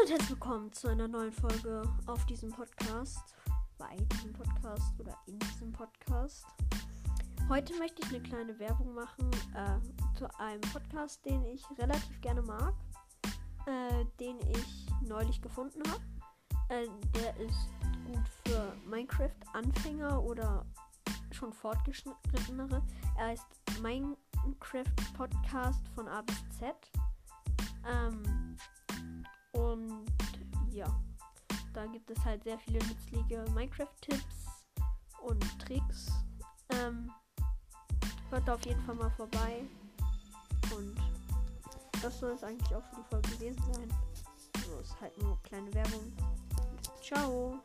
und herzlich willkommen zu einer neuen Folge auf diesem Podcast, bei diesem Podcast oder in diesem Podcast. Heute möchte ich eine kleine Werbung machen äh, zu einem Podcast, den ich relativ gerne mag, äh, den ich neulich gefunden habe. Äh, der ist gut für Minecraft-Anfänger oder schon fortgeschrittenere. Er heißt Minecraft Podcast von A bis Z. Ähm, da gibt es halt sehr viele nützliche Minecraft-Tipps und Tricks. Ähm, hört da auf jeden Fall mal vorbei. Und das soll es eigentlich auch für die Folge gewesen sein. So ist halt nur kleine Werbung. Ciao.